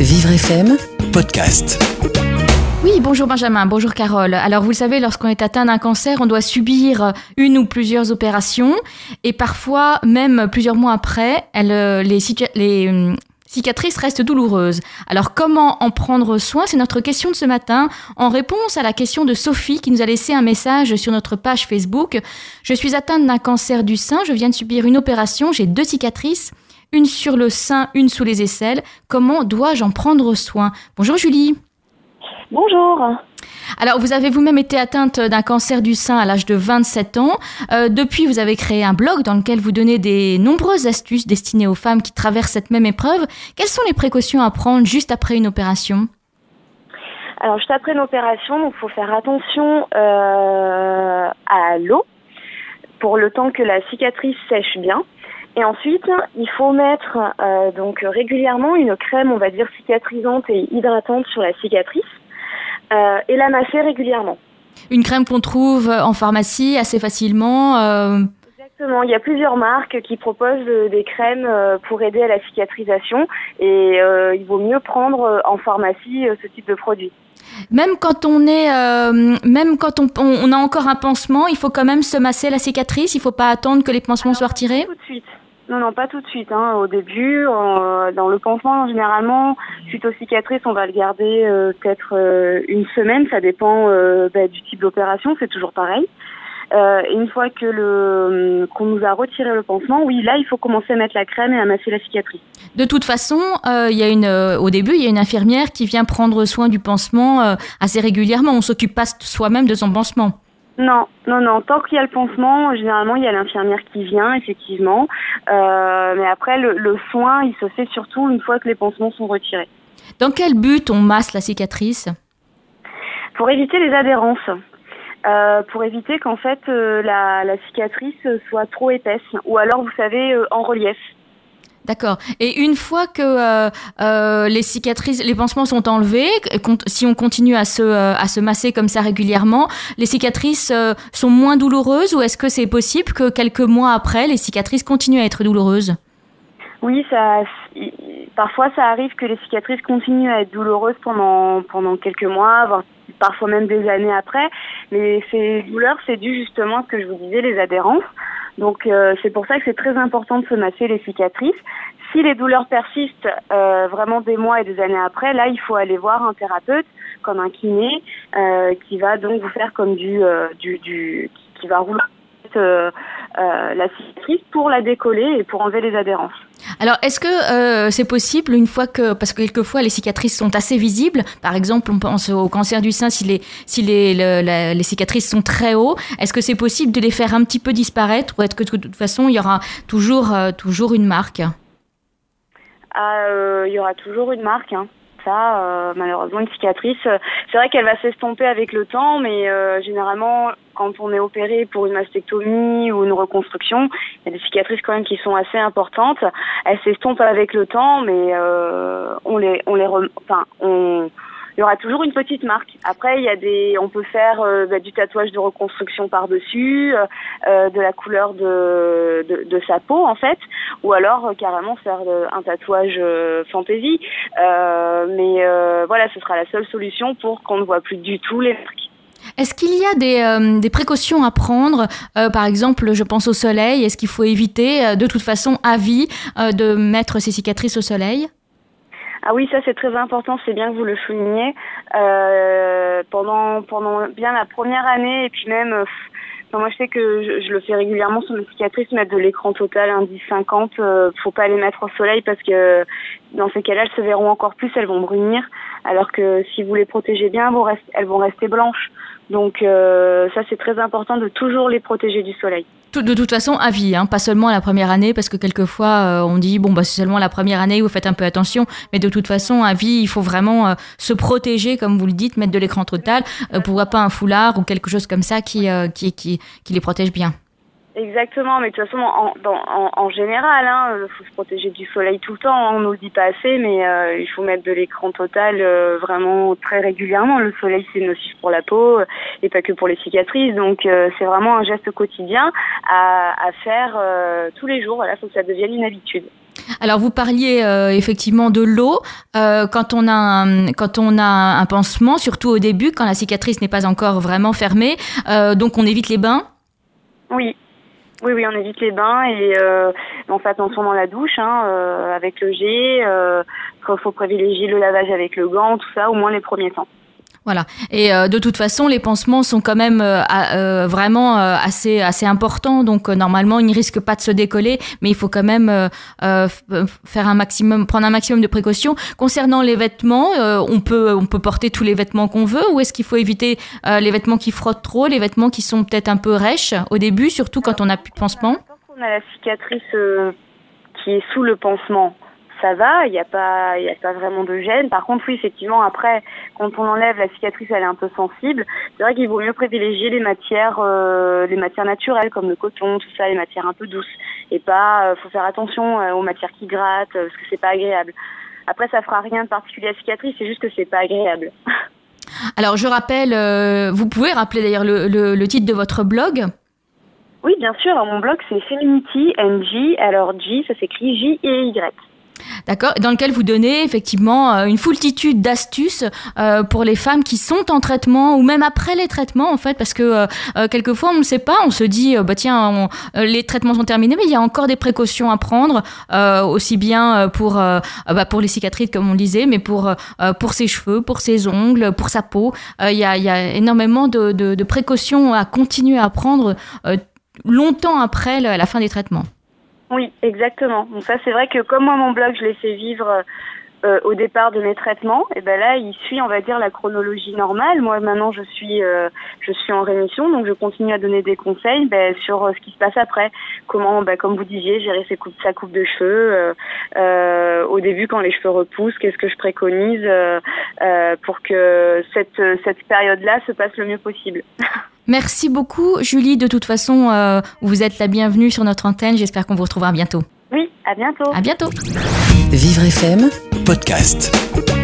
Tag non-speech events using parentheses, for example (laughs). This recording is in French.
Vivre FM Podcast. Oui, bonjour Benjamin, bonjour Carole. Alors vous le savez, lorsqu'on est atteint d'un cancer, on doit subir une ou plusieurs opérations et parfois, même plusieurs mois après, les, les hum, cicatrices restent douloureuses. Alors comment en prendre soin? C'est notre question de ce matin en réponse à la question de Sophie qui nous a laissé un message sur notre page Facebook. Je suis atteinte d'un cancer du sein, je viens de subir une opération, j'ai deux cicatrices une sur le sein, une sous les aisselles. Comment dois-je en prendre soin? Bonjour Julie. Bonjour. Alors, vous avez vous-même été atteinte d'un cancer du sein à l'âge de 27 ans. Euh, depuis, vous avez créé un blog dans lequel vous donnez des nombreuses astuces destinées aux femmes qui traversent cette même épreuve. Quelles sont les précautions à prendre juste après une opération? Alors, juste après une opération, il faut faire attention euh, à l'eau pour le temps que la cicatrice sèche bien. Et ensuite, il faut mettre euh, donc régulièrement une crème, on va dire cicatrisante et hydratante sur la cicatrice euh, et la masser régulièrement. Une crème qu'on trouve en pharmacie assez facilement. Euh... Exactement, il y a plusieurs marques qui proposent des crèmes euh, pour aider à la cicatrisation et euh, il vaut mieux prendre en pharmacie ce type de produit. Même quand on est, même quand on, on, a encore un pansement, il faut quand même se masser la cicatrice. Il ne faut pas attendre que les pansements soient retirés? Tout de suite. Non, non, pas tout de suite. Hein. Au début, dans le pansement, généralement, suite aux cicatrices, on va le garder euh, peut-être euh, une semaine. Ça dépend euh, bah, du type d'opération. C'est toujours pareil. une fois que le qu'on nous a retiré le pansement, oui, là, il faut commencer à mettre la crème et à masser la cicatrice. De toute façon, au début, il y a une infirmière qui vient prendre soin du pansement assez régulièrement. On s'occupe pas soi-même de son pansement. Non, non, non. Tant qu'il y a le pansement, généralement, il y a l'infirmière qui vient, effectivement. Euh, mais après, le, soin, il se fait surtout une fois que les pansements sont retirés. Dans quel but on masse la cicatrice? Pour éviter les adhérences. Euh, pour éviter qu'en fait euh, la, la, cicatrice soit trop épaisse ou alors vous savez en relief. D'accord. Et une fois que euh, euh, les cicatrices, les pansements sont enlevés, si on continue à se, euh, à se masser comme ça régulièrement, les cicatrices sont moins douloureuses ou est-ce que c'est possible que quelques mois après, les cicatrices continuent à être douloureuses? Oui, ça, parfois ça arrive que les cicatrices continuent à être douloureuses pendant, pendant quelques mois, parfois même des années après. Mais ces douleurs, c'est dû justement à ce que je vous disais, les adhérences. Donc euh, c'est pour ça que c'est très important de se masser les cicatrices. Si les douleurs persistent euh, vraiment des mois et des années après, là il faut aller voir un thérapeute comme un kiné euh, qui va donc vous faire comme du du, du qui va rouler la cicatrice pour la décoller et pour enlever les adhérences. Alors, est-ce que euh, c'est possible une fois que, parce que quelquefois les cicatrices sont assez visibles, par exemple, on pense au cancer du sein si les, si les, les cicatrices sont très hauts, est-ce que c'est possible de les faire un petit peu disparaître ou est-ce que de toute façon il y aura toujours, euh, toujours une marque? Ah, euh, Il y aura toujours une marque. Hein. Ça, malheureusement, une cicatrice, c'est vrai qu'elle va s'estomper avec le temps, mais généralement, quand on est opéré pour une mastectomie ou une reconstruction, il y a des cicatrices quand même qui sont assez importantes. Elles s'estompent avec le temps, mais euh, on les, on les, enfin, on, il y aura toujours une petite marque. Après, il y a des, on peut faire euh, bah, du tatouage de reconstruction par dessus, euh, de la couleur de, de, de, sa peau en fait, ou alors carrément faire un tatouage fantaisie. mais voilà, ce sera la seule solution pour qu'on ne voit plus du tout les marques. Est-ce qu'il y a des, euh, des, précautions à prendre? Euh, Par exemple, je pense au soleil. Est-ce qu'il faut éviter, euh, de toute façon, à vie, de mettre ses cicatrices au soleil? Ah oui, ça c'est très important, c'est bien que vous le souligniez. pendant pendant bien la première année et puis même moi, je sais que je, le fais régulièrement sur mes cicatrices, mettre de l'écran total, indice 50. Euh, faut pas les mettre au soleil parce que dans ces cas-là, elles se verront encore plus, elles vont brunir. Alors que si vous les protégez bien, elles vont rester blanches. Donc euh, ça, c'est très important de toujours les protéger du soleil. De toute façon, à vie, hein, pas seulement la première année, parce que quelquefois euh, on dit bon bah c'est seulement la première année, vous faites un peu attention, mais de toute façon, à vie, il faut vraiment euh, se protéger, comme vous le dites, mettre de l'écran total, pourquoi pas un foulard ou quelque chose comme ça qui, qui, qui, qui les protège bien. Exactement, mais de toute façon, en, en, en général, il hein, faut se protéger du soleil tout le temps. On nous le dit pas assez, mais euh, il faut mettre de l'écran total euh, vraiment très régulièrement. Le soleil, c'est nocif pour la peau euh, et pas que pour les cicatrices. Donc, c'est vraiment un geste quotidien à, à faire tous les jours. Voilà, faut que ça devienne une habitude. Alors vous parliez euh, effectivement de l'eau euh, quand on a un, quand on a un pansement, surtout au début, quand la cicatrice n'est pas encore vraiment fermée. Euh, donc on évite les bains? Oui. Oui, oui, on évite les bains et on fait attention dans la douche hein, avec le jet. Il faut privilégier le lavage avec le gant, tout ça, au moins les premiers temps. Voilà. Et euh, de toute façon, les pansements sont quand même euh, euh, vraiment assez assez importants. Donc normalement, ils ne risquent pas de se décoller, mais il faut quand même faire un maximum, prendre un maximum de précautions. Concernant les vêtements, on peut on peut porter tous les vêtements qu'on veut, ou est-ce qu'il faut éviter les vêtements qui frottent trop, les vêtements qui sont peut-être un peu rêches au début, surtout quand on a plus de pansement. Quand on a la cicatrice qui est sous le pansement ça va, il n'y a pas, il a pas vraiment de gêne. Par contre, oui, effectivement, après, quand on enlève la cicatrice, elle est un peu sensible. C'est vrai qu'il vaut mieux privilégier les matières, euh, les matières naturelles comme le coton, tout ça, les matières un peu douces, et pas, euh, faut faire attention euh, aux matières qui grattent parce que c'est pas agréable. Après, ça fera rien de particulier à la cicatrice, c'est juste que c'est pas agréable. (laughs) Alors, je rappelle, vous pouvez rappeler d'ailleurs le, le, le titre de votre blog? Oui, bien sûr. Alors, mon blog, c'est Feminity NG. Alors, G, ça s'écrit J et Y. D'accord Dans lequel vous donnez effectivement euh, une foultitude d'astuces euh, pour les femmes qui sont en traitement ou même après les traitements en fait parce que euh, quelquefois on ne sait pas, on se dit bah tiens les traitements sont terminés mais il y a encore des précautions à prendre aussi bien pour bah, pour les cicatrices comme on disait mais pour pour ses cheveux, pour ses ongles, pour sa peau. Il y a, y, a, énormément de, de, de, précautions à continuer à prendre longtemps après la fin des traitements. Oui, exactement. Donc ça, c'est vrai que comme moi, mon blog, je l'ai fait vivre euh, au départ de mes traitements, et ben là, il suit, on va dire, la chronologie normale. Moi, maintenant, je suis, euh, je suis en rémission, donc je continue à donner des conseils ben, sur euh, ce qui se passe après. Comment, ben, comme vous disiez, gérer ses coupes, sa coupe de cheveux. au début, quand les cheveux repoussent, qu'est-ce que je préconise pour que cette, cette période-là se passe le mieux possible. (laughs) Merci beaucoup, Julie. De toute façon, euh, vous êtes la bienvenue sur notre antenne. J'espère qu'on vous retrouvera bientôt. Oui, à bientôt. À bientôt. Vivre FM, podcast.